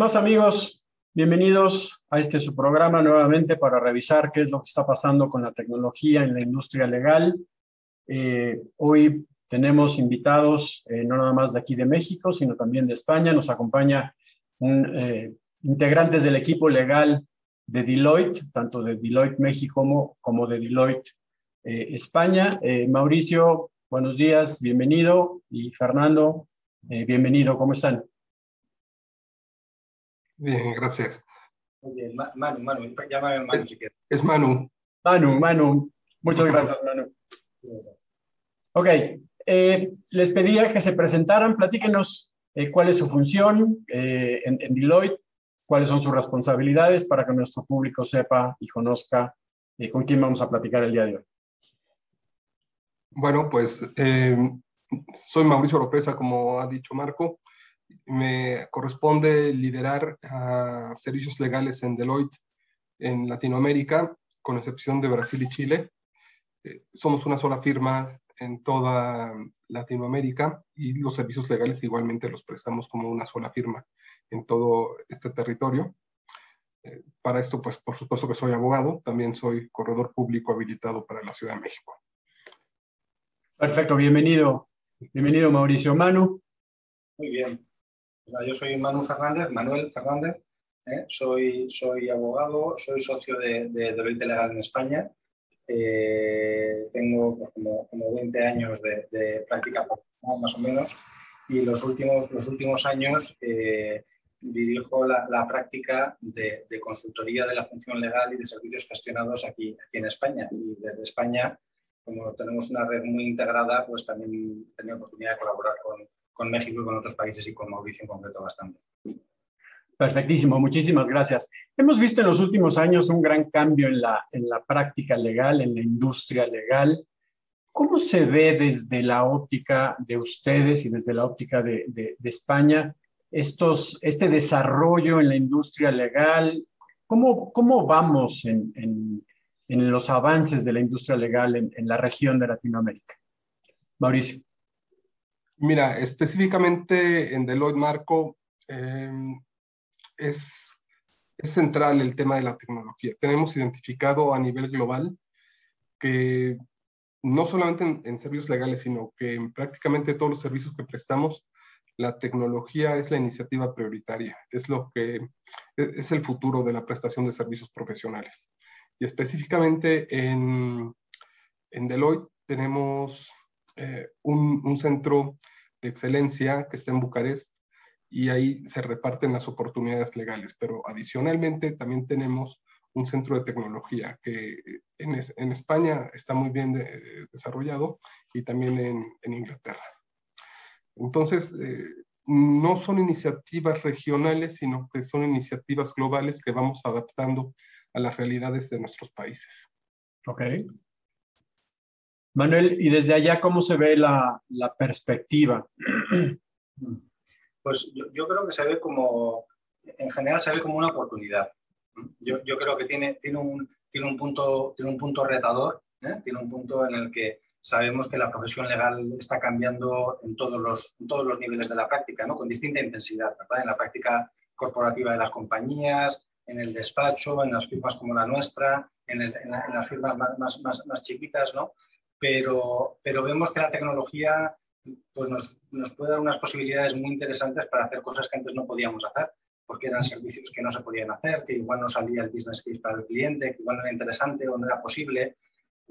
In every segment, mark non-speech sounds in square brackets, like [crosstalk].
Estimados amigos, bienvenidos a este su programa nuevamente para revisar qué es lo que está pasando con la tecnología en la industria legal. Eh, hoy tenemos invitados eh, no nada más de aquí de México, sino también de España. Nos acompaña eh, integrantes del equipo legal de Deloitte, tanto de Deloitte México como, como de Deloitte España. Mauricio, buenos días, bienvenido. Y Fernando, bienvenido, ¿cómo están? Bien, gracias. Muy bien, Manu, Manu, llámame Manu si quieres. Es Manu. Manu, Manu. Muchas gracias, Manu. Ok, eh, les pediría que se presentaran, platíquenos eh, cuál es su función eh, en, en, Deloitte, cuáles son sus responsabilidades para que nuestro público sepa y conozca con quién vamos a platicar el día de hoy. Bueno, pues soy Mauricio Lopeza, como ha dicho Marco me corresponde liderar a servicios legales en Deloitte en Latinoamérica, con excepción de Brasil y Chile. Eh, somos una sola firma en toda Latinoamérica y los servicios legales igualmente los prestamos como una sola firma en todo este territorio. Eh, para esto, pues por supuesto que soy abogado, también soy corredor público habilitado para la Ciudad de México. Perfecto, bienvenido. Bienvenido Mauricio. Manu. Muy bien. Yo soy Manu Fernández, Manuel Fernández, ¿eh? soy, soy abogado, soy socio de, de Deloitte Legal en España. Eh, tengo pues, como, como, 20 años de, práctica más o menos y los últimos, los últimos años eh, dirijo la, práctica de, de, consultoría de la función legal y de servicios gestionados aquí, aquí en España. Y desde España, como tenemos una red muy integrada, pues también he tenido oportunidad de colaborar con, con México y con otros países y con Mauricio en concreto bastante. Perfectísimo, muchísimas gracias. Hemos visto en los últimos años un gran cambio en la, en la práctica legal, en la industria legal. ¿Cómo se ve desde la óptica de ustedes y desde la óptica de, de, España estos, este desarrollo en la industria legal? ¿Cómo, cómo vamos en, en, en, los avances de la industria legal en, en la región de Latinoamérica? Mauricio. Mira, específicamente en Deloitte Marco em, es, central el tema de la tecnología. Tenemos identificado a nivel global que no solamente en, servicios legales, sino que en prácticamente todos los servicios que prestamos, la tecnología es la iniciativa prioritaria, es lo que e, es el futuro de la prestación de servicios profesionales. Y específicamente en, en Deloitte tenemos eh, un, centro de excelencia que está en Bucarest y ahí se reparten las oportunidades legales. Pero adicionalmente también tenemos un centro de tecnología que en, en España está muy bien desarrollado y también en, en Inglaterra. Entonces, eh, no son iniciativas regionales, sino que son iniciativas globales que vamos adaptando a las realidades de nuestros países. Ok. Manuel, y desde allá, ¿cómo se ve la, la perspectiva? Pues yo, yo, creo que se ve como, en general se ve como una oportunidad. Yo, yo creo que tiene, tiene, un, tiene, un punto, tiene un punto retador, ¿eh? tiene un punto en el que sabemos que la profesión legal está cambiando en todos los, en todos los niveles de la práctica, ¿no? con distinta intensidad, ¿verdad? en la práctica corporativa de las compañías, en el despacho, en las firmas como la nuestra, en, el, en, la, en las firmas más, más, más, más chiquitas, ¿no? Pero, vemos que la tecnología pues nos, puede dar unas posibilidades muy interesantes para hacer cosas que antes no podíamos hacer, porque eran servicios que no se podían hacer, que igual no salía el business case para el cliente, que igual no era interesante o no era posible,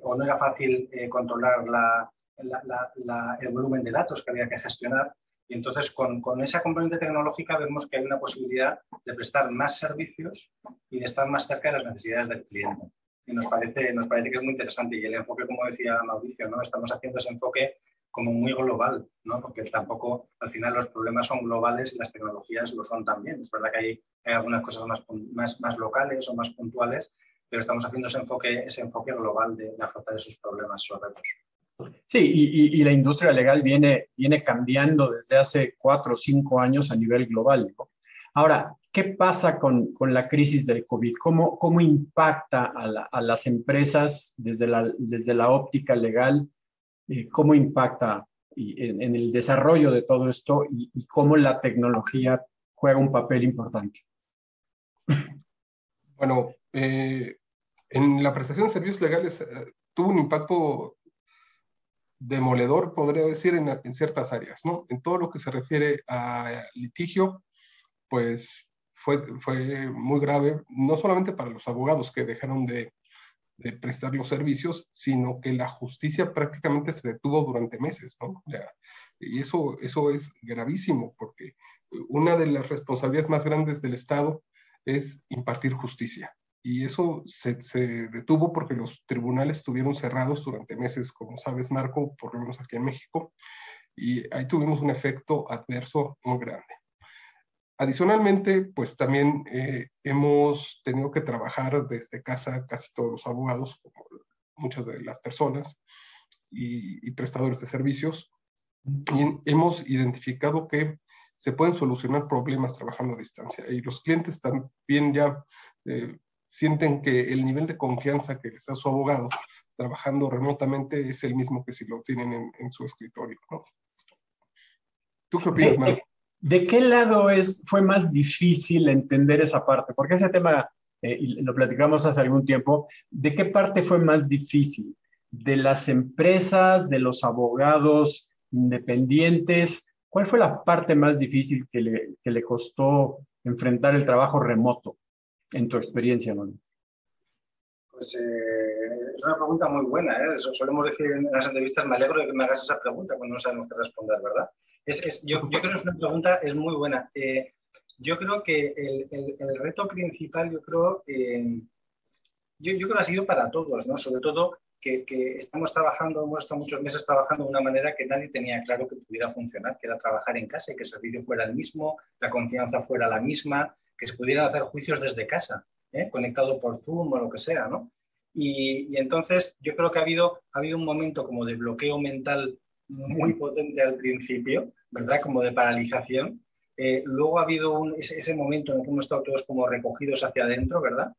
o no era fácil eh, controlar la, la, la, el volumen de datos que había que gestionar. Y entonces con, con, esa componente tecnológica vemos que hay una posibilidad de prestar más servicios y de estar más cerca de las necesidades del cliente y nos parece, nos parece que es muy interesante. Y el enfoque, como decía Mauricio, ¿no? estamos haciendo ese enfoque como muy global, ¿no? porque tampoco, al final, los problemas son globales y las tecnologías lo son también. Es verdad que hay, hay algunas cosas más, más, más, locales o más puntuales, pero estamos haciendo ese enfoque, ese enfoque global de, de afrontar esos problemas, esos retos. Sí, y, y, la industria legal viene, viene cambiando desde hace cuatro o cinco años a nivel global. Ahora, ¿qué pasa con, con la crisis del COVID? ¿Cómo, cómo impacta a, a, las empresas desde la, desde la óptica legal? Eh, ¿Cómo impacta en, el desarrollo de todo esto y, y, cómo la tecnología juega un papel importante. Bueno, eh, en la prestación de servicios legales eh, tuvo un impacto demoledor, podría decir, en, en, ciertas áreas, ¿no? En todo lo que se refiere a litigio, pues fue, fue muy grave, no solamente para los abogados que dejaron de, prestar los servicios, sino que la justicia prácticamente se detuvo durante meses, ¿no? y eso, eso es gravísimo, porque una de las responsabilidades más grandes del Estado es impartir justicia. Y eso se, se, detuvo porque los tribunales estuvieron cerrados durante meses, como sabes, Marco, por lo menos aquí en México, y ahí tuvimos un efecto adverso muy grande. Adicionalmente, pues también eh, hemos tenido que trabajar desde casa casi todos los abogados, como muchas de las personas y, y prestadores de servicios, y hemos identificado que se pueden solucionar problemas trabajando a distancia. Y los clientes también ya eh, sienten que el nivel de confianza que les da su abogado trabajando remotamente es el mismo que si lo tienen en, en su escritorio. ¿no? ¿Tú qué opinas, Marco? ¿De qué lado es, fue más difícil entender esa parte? Porque ese tema, eh, lo platicamos hace algún tiempo, ¿de qué parte fue más difícil? ¿De las empresas, de los abogados independientes? ¿Cuál fue la parte más difícil que le, costó enfrentar el trabajo remoto en tu experiencia, Manu? Pues eh, es una pregunta muy buena. ¿eh? Solemos decir en las entrevistas, me alegro de que me hagas esa pregunta cuando no sabemos qué responder, ¿verdad? Yo, creo que es una pregunta es muy buena. Eh, yo creo que el, reto principal, yo creo, eh, yo, creo que ha sido para todos, ¿no? Sobre todo que, estamos trabajando, hemos estado muchos meses trabajando de una manera que nadie tenía claro que pudiera funcionar, que era trabajar en casa y que el servicio fuera el mismo, la confianza fuera la misma, que se pudieran hacer juicios desde casa, ¿eh? conectado por Zoom o lo que sea, ¿no? Y, y, entonces yo creo que ha habido, ha habido un momento como de bloqueo mental muy potente al principio, ¿verdad? Como de paralización. Eh, luego ha habido un, ese, momento en el que hemos estado todos como recogidos hacia adentro, ¿verdad?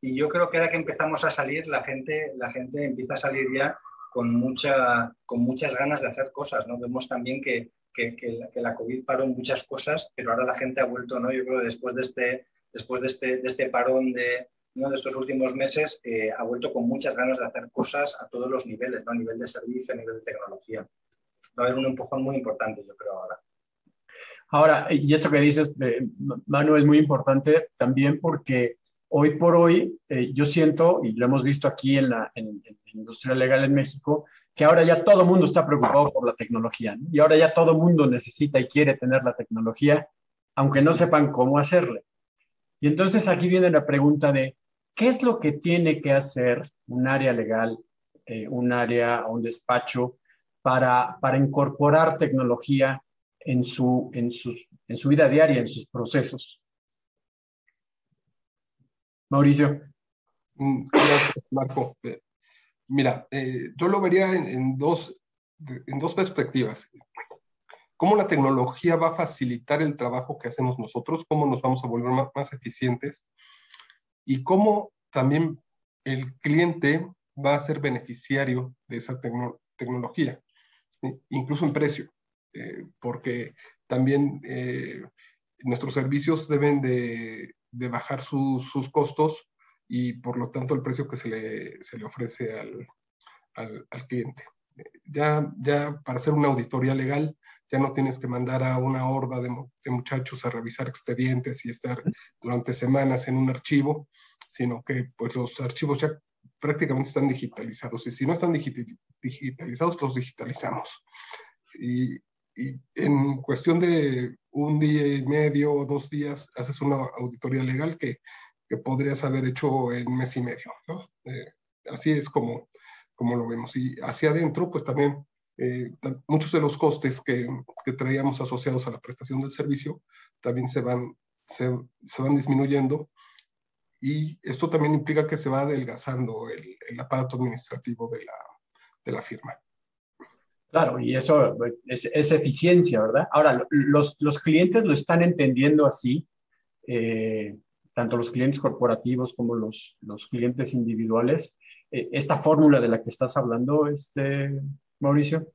Y yo creo que ahora que empezamos a salir, la gente, la gente empieza a salir ya con, mucha, con muchas ganas de hacer cosas, ¿no? Vemos también que, que, la, COVID paró muchas cosas, pero ahora la gente ha vuelto, ¿no? Yo creo que después de este, después de este, de este parón de, uno de estos últimos meses eh, ha vuelto con muchas ganas de hacer cosas a todos los niveles, ¿no? a nivel de servicio, a nivel de tecnología va a haber un empujón muy importante, yo creo, ahora. Ahora, y esto que dices, eh, Manu, es muy importante también porque hoy por hoy eh, yo siento, y lo hemos visto aquí en la, en, en la, industria legal en México, que ahora ya todo el mundo está preocupado por la tecnología, ¿no? y ahora ya todo el mundo necesita y quiere tener la tecnología, aunque no sepan cómo hacerle. Y entonces aquí viene la pregunta de, ¿qué es lo que tiene que hacer un área legal, eh, un área, un despacho, para, para incorporar tecnología en su, en, sus, en su vida diaria, en sus procesos. Mauricio. Mm, gracias, Marco. Eh, mira, eh, yo lo vería en, dos, en dos perspectivas. ¿Cómo la tecnología va a facilitar el trabajo que hacemos nosotros? ¿Cómo nos vamos a volver más, más eficientes? Y cómo también el cliente va a ser beneficiario de esa tecno tecnología incluso en precio, eh, porque también eh, nuestros servicios deben de, de bajar su, sus costos y por lo tanto el precio que se le, se le ofrece al, al, al, cliente. Ya, ya para hacer una auditoría legal, ya no tienes que mandar a una horda de, de muchachos a revisar expedientes y estar durante semanas en un archivo, sino que pues los archivos ya prácticamente están digitalizados. Y si no están digitalizados, los digitalizamos. Y, y, en cuestión de un día y medio o dos días, haces una auditoría legal que, que podrías haber hecho en mes y medio. ¿no? Eh, así es como, como lo vemos. Y hacia adentro, pues también eh, muchos de los costes que, que, traíamos asociados a la prestación del servicio también se van, se, se van disminuyendo y esto también implica que se va adelgazando el, el aparato administrativo de la, de la, firma. Claro, y eso es, es eficiencia, ¿verdad? Ahora, los, los, clientes lo están entendiendo así, eh, tanto los clientes corporativos como los, los clientes individuales. Eh, esta fórmula de la que estás hablando, este, Mauricio.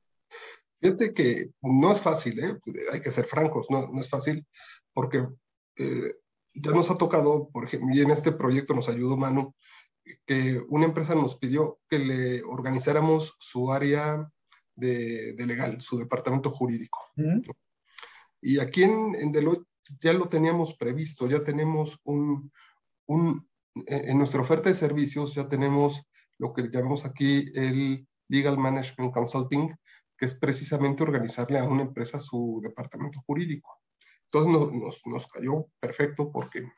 Fíjate que no es fácil, ¿eh? hay que ser francos, no, no es fácil, porque eh, ya nos ha tocado, por ejemplo, y en este proyecto nos ayudó Manu, que una empresa nos pidió que le organizáramos su área de, legal, su departamento jurídico. Y aquí en, en, Deloitte ya lo teníamos previsto, ya tenemos un, un, en nuestra oferta de servicios ya tenemos lo que llamamos aquí el Legal Management Consulting, que es precisamente organizarle a una empresa su departamento jurídico. Entonces nos, cayó perfecto porque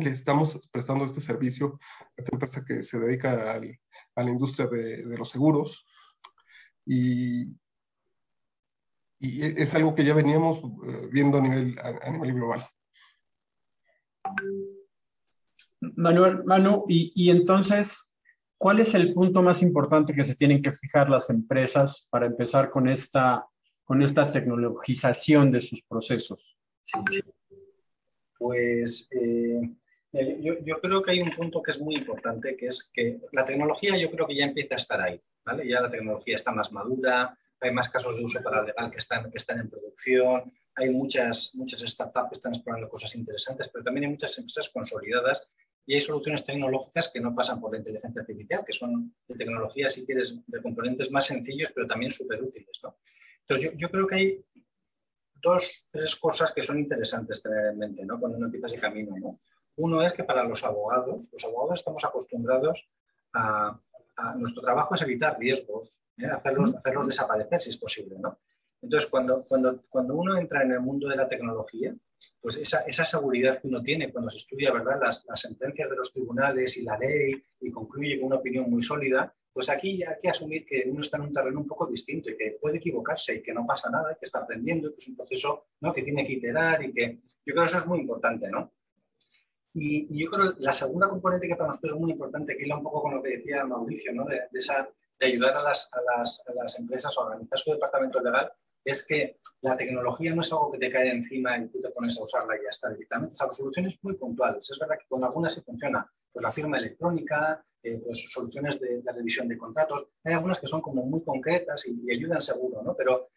le estamos prestando este servicio a esta empresa que se dedica a la industria de, los seguros y, y es algo que ya veníamos eh, viendo a nivel, a, nivel global. Manuel, Manu, y, y entonces, ¿Cuál es el punto más importante que se tienen que fijar las empresas para empezar con esta, con esta tecnologización de sus procesos? Pues eh, yo, creo que hay un punto que es muy importante, que es que la tecnología yo creo que ya empieza a estar ahí, ¿vale? Ya la tecnología está más madura, hay más casos de uso para legal que están, que están en producción, hay muchas, muchas startups que están explorando cosas interesantes, pero también hay muchas empresas consolidadas y hay soluciones tecnológicas que no pasan por la inteligencia artificial, que son de tecnología, si quieres, de componentes más sencillos, pero también súper útiles. ¿no? Entonces, yo, creo que hay dos, tres cosas que son interesantes tener en mente ¿no? cuando uno empieza ese camino. ¿no? Uno es que para los abogados, los abogados estamos acostumbrados a, a nuestro trabajo es evitar riesgos, ¿eh? hacerlos, hacerlos desaparecer si es posible. ¿no? Entonces, cuando, cuando, cuando uno entra en el mundo de la tecnología, pues esa, esa, seguridad que uno tiene cuando se estudia ¿verdad? Las, las, sentencias de los tribunales y la ley y concluye con una opinión muy sólida, pues aquí ya hay que asumir que uno está en un terreno un poco distinto y que puede equivocarse y que no pasa nada, y que está aprendiendo, que es un proceso ¿no? que tiene que iterar y que yo creo que eso es muy importante, ¿no? Y, y yo creo que la segunda componente que para nosotros es muy importante, que iba un poco con lo que decía Mauricio, ¿no? de, de esa, de ayudar a las, a, las, a las empresas a organizar su departamento legal, es que la tecnología no es algo que te cae encima y tú te pones a usarla y ya está directamente. Son soluciones muy puntuales. Es verdad que con algunas sí funciona. Pues la firma electrónica, eh, pues soluciones de, revisión de contratos. Hay algunas que son como muy concretas y, ayudan seguro, ¿no? Pero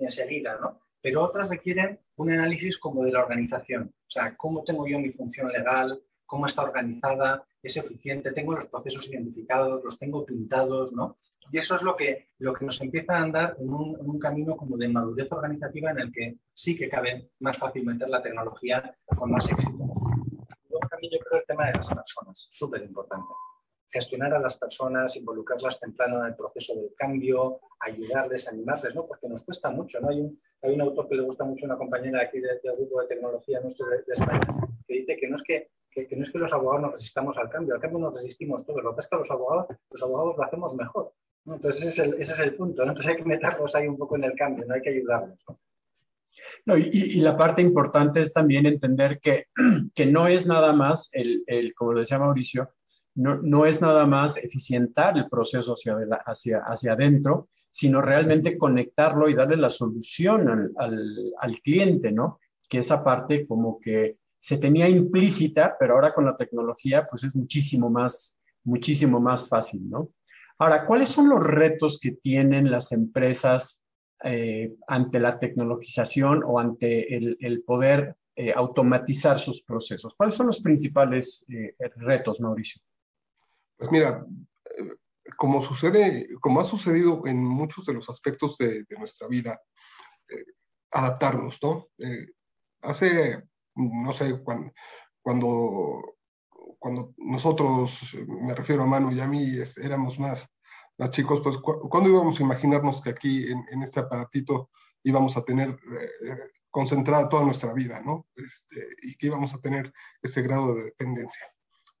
enseguida, ¿no? Pero otras requieren un análisis como de la organización. O sea, ¿cómo tengo yo mi función legal? ¿Cómo está organizada? ¿Es eficiente? ¿Tengo los procesos identificados? ¿Los tengo pintados? ¿no? Y eso es lo que, lo que nos empieza a andar en un, en un, camino como de madurez organizativa en el que sí que cabe más fácil meter la tecnología con más éxito. Luego también yo creo el tema de las personas, súper importante. Gestionar a las personas, involucrarlas temprano en el proceso del cambio, ayudarles, animarles, ¿no? Porque nos cuesta mucho, ¿no? Hay un, hay un autor que le gusta mucho, una compañera aquí del de grupo de tecnología nuestro de, España, que dice que no es que que, no es que los abogados nos resistamos al cambio, al cambio nos resistimos todos. Lo que es que los abogados, los abogados lo hacemos mejor. Entonces ese es, el, ese es el punto. Entonces hay que meterlos ahí un poco en el cambio, no hay que ayudarlos. No, y, y, la parte importante es también entender que, [clears throat] que no es nada más, el, el, como lo decía Mauricio, no, no, es nada más eficientar el proceso hacia, hacia, hacia adentro, sino realmente conectarlo y darle la solución al, al, al, cliente, ¿no? Que esa parte como que se tenía implícita, pero ahora con la tecnología pues es muchísimo más, muchísimo más fácil, ¿no? Ahora, ¿cuáles son los retos que tienen las empresas eh, ante la tecnologización o ante el, el poder eh, automatizar sus procesos? ¿Cuáles son los principales eh, retos, Mauricio? Pues mira, como sucede, como ha sucedido en muchos de los aspectos de, nuestra vida, adaptarnos, ¿no? hace, no sé, cuando, cuando cuando nosotros, me refiero a Manu y a mí, es, éramos más, más chicos, pues cu ¿cuándo íbamos a imaginarnos que aquí en, este aparatito íbamos a tener eh, concentrada toda nuestra vida, ¿no? Este, y que íbamos a tener ese grado de dependencia.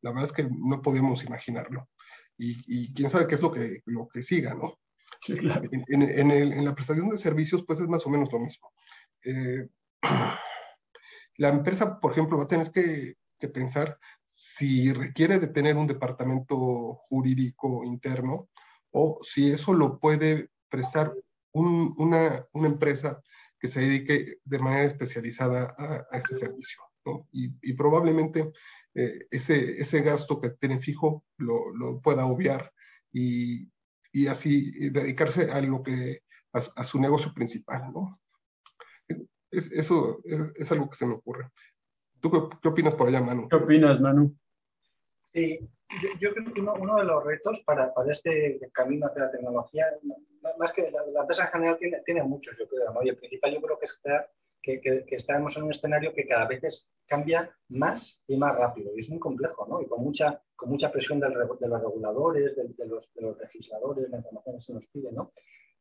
La verdad es que no podemos imaginarlo. Y, y quién sabe qué es lo que, lo que siga, ¿no? Sí, claro. en, en, en, el, en, la prestación de servicios, pues es más o menos lo mismo. Eh, [clears throat] la empresa, por ejemplo, va a tener que, que pensar si requiere de tener un departamento jurídico interno o si eso lo puede prestar un, una, una, empresa que se dedique de manera especializada a, a este servicio. ¿no? Y, y, probablemente eh, ese, ese gasto que tiene fijo lo, lo pueda obviar y, y, así dedicarse a lo que a, a su negocio principal. ¿no? Es, eso es, es, algo que se me ocurre. ¿Tú qué, opinas por allá, Manu? ¿Qué opinas, Manu? Sí, yo, creo que uno, de los retos para, para, este camino hacia la tecnología, más que la, empresa en general tiene, tiene muchos, yo creo, ¿no? y el principal yo creo que es que, que, que, estamos en un escenario que cada vez cambia más y más rápido, y es muy complejo, ¿no? y con mucha, con mucha presión del, de los reguladores, de, de, los, de, los, legisladores, la información que se nos pide, ¿no?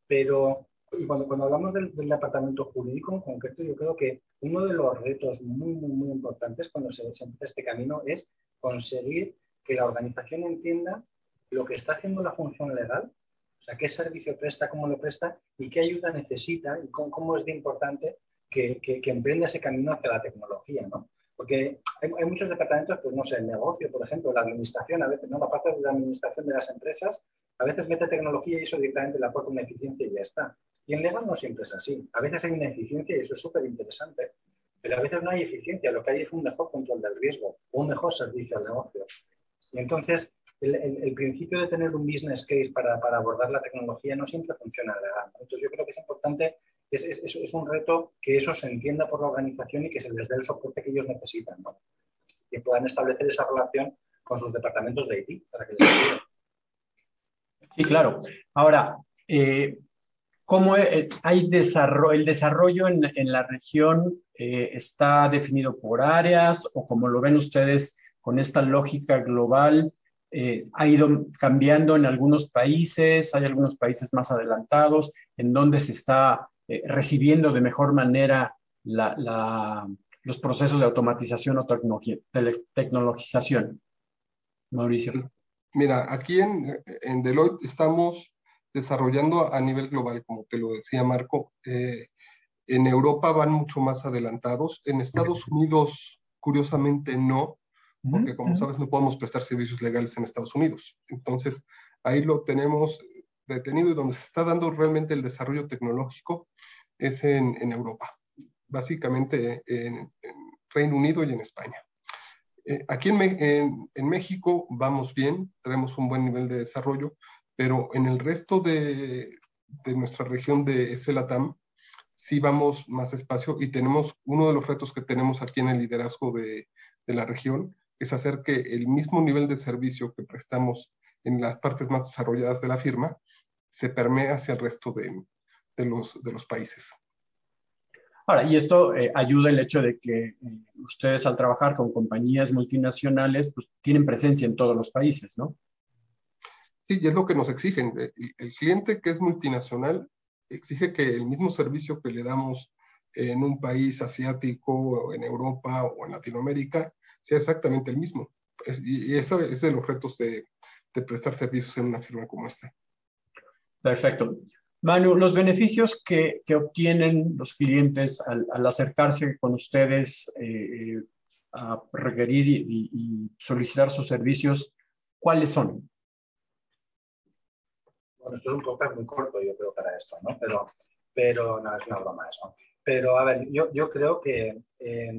pero cuando, cuando hablamos del, del, departamento jurídico en concreto, yo creo que uno de los retos muy, muy, muy importantes cuando se, se empieza este camino es conseguir que la organización entienda lo que está haciendo la función legal, o sea, qué servicio presta, cómo lo presta y qué ayuda necesita y cómo, es de importante que, que, emprenda ese camino hacia la tecnología, ¿no? Porque hay, muchos departamentos, pues no sé, el negocio, por ejemplo, la administración, a veces, ¿no? La parte de la administración de las empresas, a veces mete tecnología y eso directamente le aporta una eficiencia y ya está. Y en legal no siempre es así. A veces hay una eficiencia y eso es súper interesante, pero a veces no hay eficiencia, lo que hay es un mejor control del riesgo, un mejor servicio al negocio. Y entonces, el, principio de tener un business case para, para, abordar la tecnología no siempre funciona legal. Entonces, yo creo que es importante, es, es, es, un reto que eso se entienda por la organización y que se les dé el soporte que ellos necesitan, ¿no? que puedan establecer esa relación con sus departamentos de IT Sí, claro. Ahora, eh, ¿cómo eh, hay desarrollo, el desarrollo en, la región eh, está definido por áreas o como lo ven ustedes con esta lógica global ha ido cambiando en algunos países, hay algunos países más adelantados, en donde se está eh, recibiendo de mejor manera los procesos de automatización o tecnologización. Mauricio. Mira, aquí en, en, Deloitte estamos desarrollando a nivel global, como te lo decía Marco. Eh, en Europa van mucho más adelantados. En Estados Unidos, curiosamente, no porque como sabes no podemos prestar servicios legales en Estados Unidos. Entonces, ahí lo tenemos detenido y donde se está dando realmente el desarrollo tecnológico es en, en Europa, básicamente en, Reino Unido y en España. Eh, aquí en, en, México vamos bien, tenemos un buen nivel de desarrollo, pero en el resto de, de nuestra región de CELATAM sí vamos más despacio y tenemos uno de los retos que tenemos aquí en el liderazgo de, de la región es hacer que el mismo nivel de servicio que prestamos en las partes más desarrolladas de la firma se permee hacia el resto de, de, los, de los países. Ahora, y esto eh, ayuda el hecho de que eh, ustedes al trabajar con compañías multinacionales, pues tienen presencia en todos los países, ¿no? Sí, y es lo que nos exigen. El, el cliente que es multinacional exige que el mismo servicio que le damos en un país asiático, en Europa o en Latinoamérica, sea exactamente el mismo. y eso es de los retos de, de, prestar servicios en una firma como esta. Perfecto. Manu, los beneficios que, que obtienen los clientes al, acercarse con ustedes eh, a requerir y, solicitar sus servicios, ¿cuáles son? Bueno, esto es un podcast muy corto, yo creo, para esto, ¿no? Pero, pero no, es una broma eso. Pero, a ver, yo, yo creo que eh,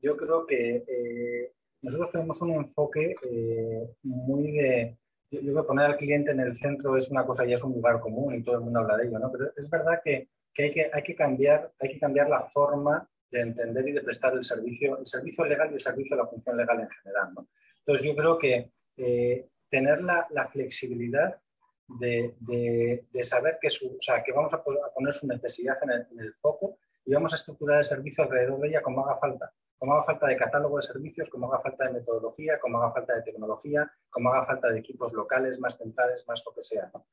yo creo que eh, nosotros tenemos un enfoque eh, muy de... Yo creo que poner al cliente en el centro es una cosa, ya es un lugar común y todo el mundo habla de ello, ¿no? Pero es verdad que, que, hay, que hay, que cambiar, hay que cambiar la forma de entender y de prestar el servicio, el servicio legal y el servicio de la función legal en general, ¿no? Entonces yo creo que eh, tener la, la flexibilidad de, de, saber que, su, o sea, que vamos a, poner su necesidad en el, en el foco y vamos a estructurar el servicio alrededor de ella como haga falta como haga falta de catálogo de servicios, como haga falta de metodología, como haga falta de tecnología, como haga falta de equipos locales, más centrales, más lo que sea. ¿no?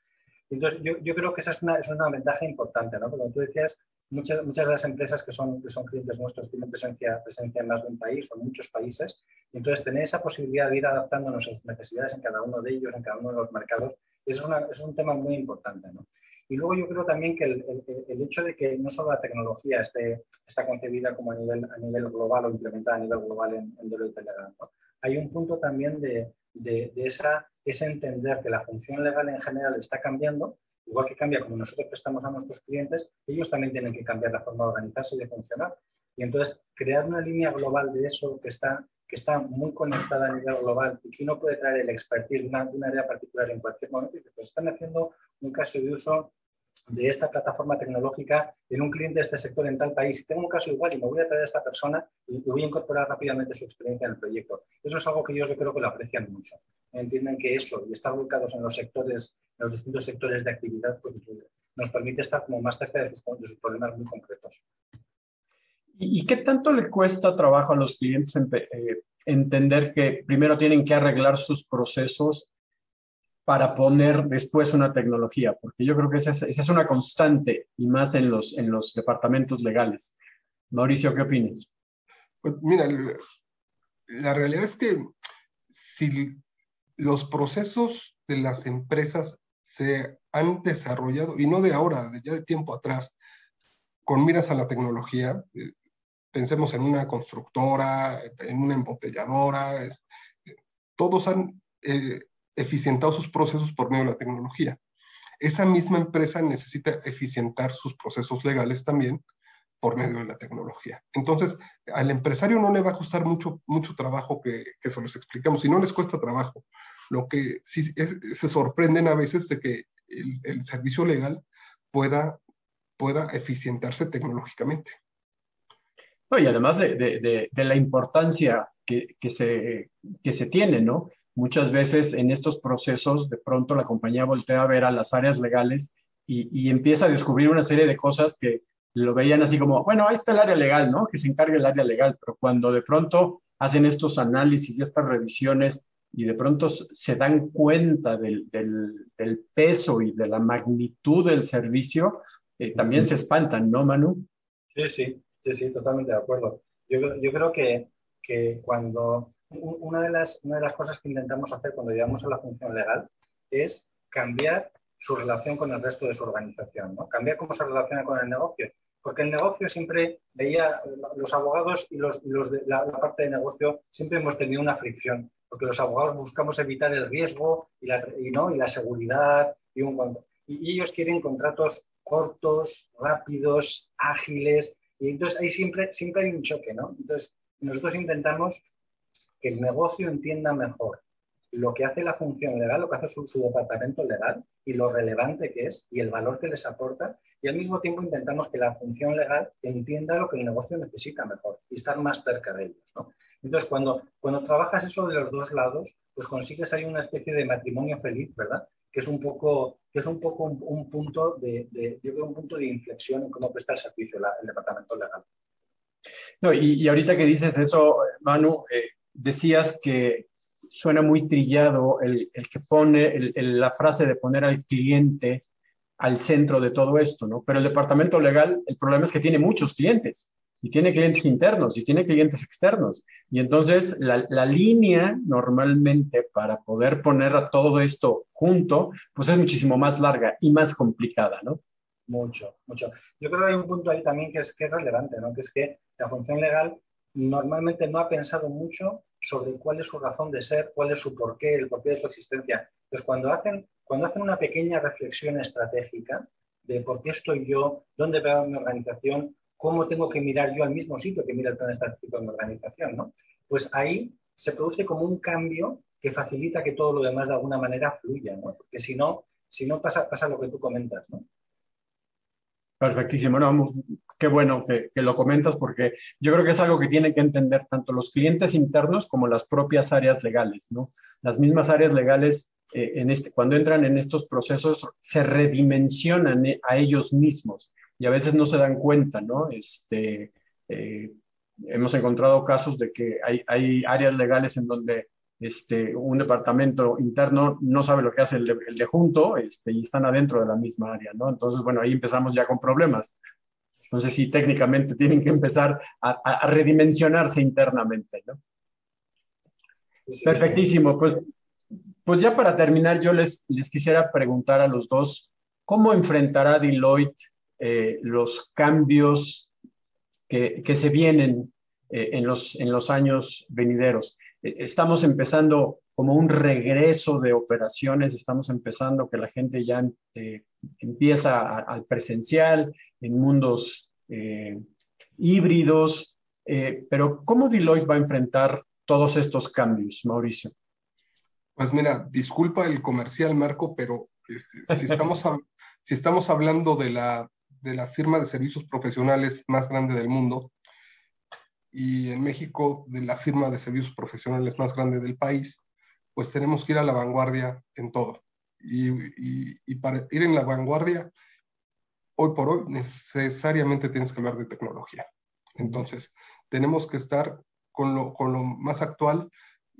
Entonces, yo, creo que esa es una, es una ventaja importante, ¿no? Como tú decías, muchas, muchas de las empresas que son, que son clientes nuestros tienen presencia, presencia en más de un país o en muchos países. Y entonces, tener esa posibilidad de ir adaptándonos a sus necesidades en cada uno de ellos, en cada uno de los mercados, es, una, es un tema muy importante, ¿no? Y luego yo creo también que el, el, el, hecho de que no solo la tecnología esté, está concebida como a nivel, a nivel global o implementada a nivel global en, en derecho legal, ¿no? hay un punto también de, de, de, esa, ese entender que la función legal en general está cambiando, igual que cambia como nosotros prestamos a nuestros clientes, ellos también tienen que cambiar la forma de organizarse y de funcionar. Y entonces, crear una línea global de eso que está, que está muy conectada a nivel global y que uno puede traer el expertise de una, una área particular en cualquier momento, y pues están haciendo un caso de uso de esta plataforma tecnológica en un cliente de este sector en tal país. Tengo un caso igual y me voy a traer a esta persona y voy a incorporar rápidamente su experiencia en el proyecto. Eso es algo que ellos yo creo que lo aprecian mucho. Entienden que eso y estar ubicados en los sectores, en los distintos sectores de actividad, pues nos permite estar como más cerca de sus, problemas muy concretos. ¿Y qué tanto le cuesta trabajo a los clientes eh, entender que primero tienen que arreglar sus procesos para poner después una tecnología, porque yo creo que esa es, una constante y más en los, en los departamentos legales. Mauricio, ¿qué opinas? Pues mira, la realidad es que si los procesos de las empresas se han desarrollado, y no de ahora, de ya de tiempo atrás, con miras a la tecnología, eh, pensemos en una constructora, en una embotelladora, todos han eh, eficientado sus procesos por medio de la tecnología. Esa misma empresa necesita eficientar sus procesos legales también por medio de la tecnología. Entonces, al empresario no le va a costar mucho, mucho trabajo que, que eso les explicamos, y no les cuesta trabajo. Lo que sí se sorprenden a veces de que el, servicio legal pueda, pueda eficientarse tecnológicamente. y además de, de, de la importancia que, que, se, que se tiene, ¿no? Muchas veces en estos procesos, de pronto la compañía voltea a ver a las áreas legales y, empieza a descubrir una serie de cosas que lo veían así como, bueno, ahí está el área legal, ¿no? Que se encargue el área legal, pero cuando de pronto hacen estos análisis y estas revisiones y de pronto se dan cuenta del, peso y de la magnitud del servicio, eh, también se espantan, ¿no, Manu? Sí, sí, sí, sí, totalmente de acuerdo. Yo, yo creo que, que cuando una de, las, una de las cosas que intentamos hacer cuando llegamos a la función legal es cambiar su relación con el resto de su organización, ¿no? cambiar cómo se relaciona con el negocio. Porque el negocio siempre veía, los abogados y los, los de la, parte de negocio siempre hemos tenido una fricción, porque los abogados buscamos evitar el riesgo y la, y, ¿no? y la seguridad y, un, y ellos quieren contratos cortos, rápidos, ágiles, y entonces ahí siempre, siempre hay un choque, ¿no? Entonces, nosotros intentamos que el negocio entienda mejor lo que hace la función legal, lo que hace su, departamento legal y lo relevante que es y el valor que les aporta. Y al mismo tiempo intentamos que la función legal entienda lo que el negocio necesita mejor y estar más cerca de ellos. Entonces, cuando, cuando trabajas eso de los dos lados, pues consigues ahí una especie de matrimonio feliz, ¿verdad? Que es un poco, que es un, poco un, punto de, yo creo, un punto de inflexión en cómo presta el servicio el departamento legal. No, y, ahorita que dices eso, Manu, eh, decías que suena muy trillado el, que pone la frase de poner al cliente al centro de todo esto, ¿no? Pero el departamento legal, el problema es que tiene muchos clientes y tiene clientes internos y tiene clientes externos. Y entonces la, la, línea normalmente para poder poner a todo esto junto, pues es muchísimo más larga y más complicada, ¿no? Mucho, mucho. Yo creo que hay un punto ahí también que es, que es relevante, ¿no? Que es que la función legal normalmente no ha pensado mucho sobre cuál es su razón de ser, cuál es su porqué, el porqué de su existencia. Entonces, cuando hacen, cuando hacen una pequeña reflexión estratégica de por qué estoy yo, dónde veo mi organización, cómo tengo que mirar yo al mismo sitio que mira el plan estratégico de mi organización, ¿no? pues ahí se produce como un cambio que facilita que todo lo demás de alguna manera fluya, ¿no? porque si no, si no pasa, pasa lo que tú comentas. ¿no? Perfectísimo. No, qué bueno que, lo comentas porque yo creo que es algo que tienen que entender tanto los clientes internos como las propias áreas legales, ¿no? Las mismas áreas legales, eh, en este, cuando entran en estos procesos, se redimensionan eh, a ellos mismos y a veces no se dan cuenta, ¿no? Este, eh, hemos encontrado casos de que hay, hay áreas legales en donde este, un departamento interno no sabe lo que hace el de, junto este, y están adentro de la misma área, ¿no? Entonces, bueno, ahí empezamos ya con problemas. Entonces, sí, técnicamente [laughs] tienen que empezar a, redimensionarse internamente, ¿no? Perfectísimo. Pues, pues ya para terminar, yo les, les quisiera preguntar a los dos, ¿cómo enfrentará Deloitte eh, los cambios que, que se vienen eh, en, los, en los años venideros? Eh, estamos empezando como un regreso de operaciones, estamos empezando que la gente ya eh, empieza al presencial en mundos eh, híbridos, pero ¿cómo Deloitte va a enfrentar todos estos cambios, Mauricio? Pues mira, disculpa el comercial, Marco, pero este, si, estamos [laughs] si estamos hablando de la, de la firma de servicios profesionales más grande del mundo, y en México de la firma de servicios profesionales más grande del país, pues tenemos que ir a la vanguardia en todo. Y, y, para ir en la vanguardia, hoy por hoy necesariamente tienes que hablar de tecnología. Entonces, tenemos que estar con lo, con lo más actual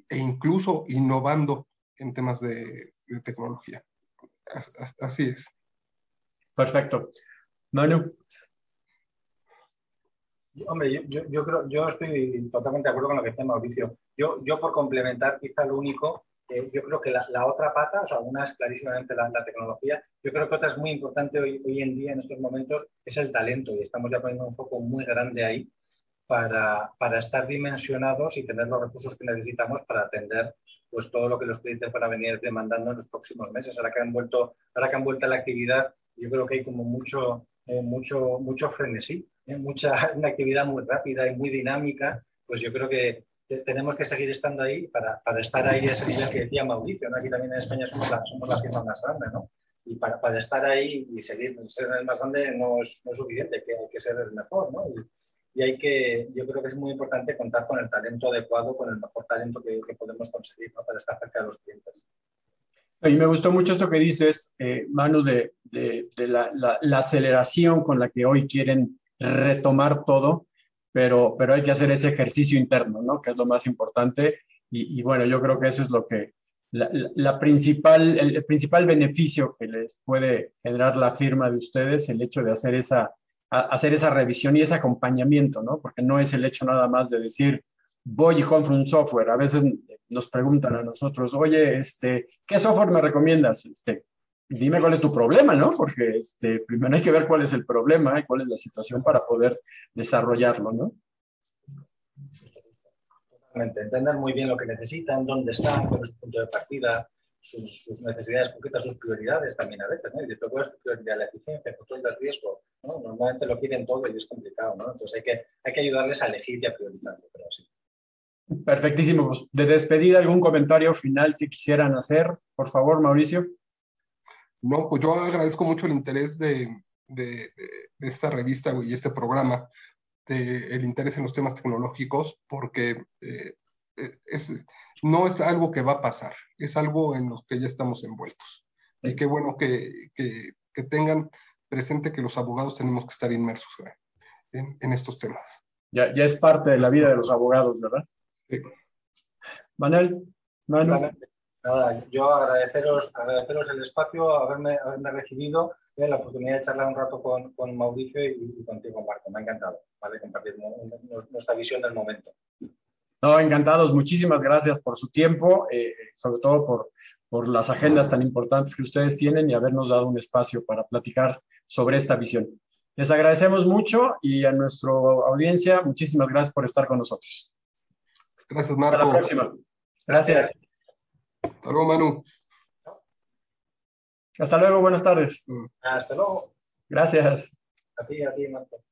e incluso innovando en temas de, de tecnología. Así es. Perfecto. Manu. Hombre, yo, creo, yo estoy totalmente de acuerdo con lo que dice Mauricio. Yo, yo por complementar, quizá lo único, eh, yo creo que la, otra pata, o sea, una es clarísimamente la, la, tecnología, yo creo que otra es muy importante hoy, hoy en día, en estos momentos, es el talento, y estamos ya poniendo un foco muy grande ahí para, para estar dimensionados y tener los recursos que necesitamos para atender pues todo lo que los clientes van a venir demandando en los próximos meses. Ahora que han vuelto, ahora que han vuelto a la actividad, yo creo que hay como mucho, eh, mucho, mucho frenesí, ¿eh? mucha [laughs] una actividad muy rápida y muy dinámica, pues yo creo que tenemos que seguir estando ahí para, para estar ahí a ese nivel que decía Mauricio, ¿no? Aquí también en España somos la, somos la firma más grande, ¿no? Y para, para estar ahí y seguir ser el más grande no es, no es suficiente, que hay que ser el mejor, ¿no? Y, y, hay que, yo creo que es muy importante contar con el talento adecuado, con el mejor talento que, que podemos conseguir, ¿no? Para estar cerca de los clientes. Y me gustó mucho esto que dices, eh, Manu, de, de, de la, la, la, aceleración con la que hoy quieren retomar todo, pero, pero hay que hacer ese ejercicio interno, ¿no? Que es lo más importante. Y, bueno, yo creo que eso es lo que, la, principal, el, el, principal beneficio que les puede generar la firma de ustedes, el hecho de hacer esa, hacer esa revisión y ese acompañamiento, ¿no? Porque no es el hecho nada más de decir, voy y compro un software. A veces nos preguntan a nosotros, oye, este, ¿qué software me recomiendas? Este, dime cuál es tu problema, ¿no? Porque este, primero hay que ver cuál es el problema y cuál es la situación para poder desarrollarlo, ¿no? Entender muy bien lo que necesitan, dónde están, cuál es su punto de partida, sus, sus, necesidades concretas, sus prioridades también a veces, ¿no? Y después, ¿cuál es tu prioridad? La eficiencia, el control del riesgo, ¿no? Normalmente lo quieren todo y es complicado, ¿no? Entonces hay que, hay que ayudarles a elegir y a priorizarlo, pero sí. Perfectísimo. Pues, de despedida, ¿algún comentario final que quisieran hacer? Por favor, Mauricio. No, pues yo agradezco mucho el interés de, de, de esta revista y este programa, de, el interés en los temas tecnológicos, porque eh, es, no es algo que va a pasar, es algo en lo que ya estamos envueltos. Y qué bueno que, que, que tengan presente que los abogados tenemos que estar inmersos en, en estos temas. Ya, ya es parte de la vida de los abogados, ¿verdad? Sí. Manuel, Manu. Nada, yo agradeceros, agradeceros el espacio, haberme, haberme recibido, eh, la oportunidad de charlar un rato con, con Mauricio y, y, contigo, Marco. Me ha encantado, ¿vale? Compartir nuestra visión del momento. No, encantados. Muchísimas gracias por su tiempo, eh, sobre todo por, por las agendas tan importantes que ustedes tienen y habernos dado un espacio para platicar sobre esta visión. Les agradecemos mucho y a nuestra audiencia, muchísimas gracias por estar con nosotros. Gracias, Marco. Hasta la próxima. Gracias. Hasta luego, Manu. Hasta luego, buenas tardes. Hasta luego. Gracias. A ti, a ti, Marco.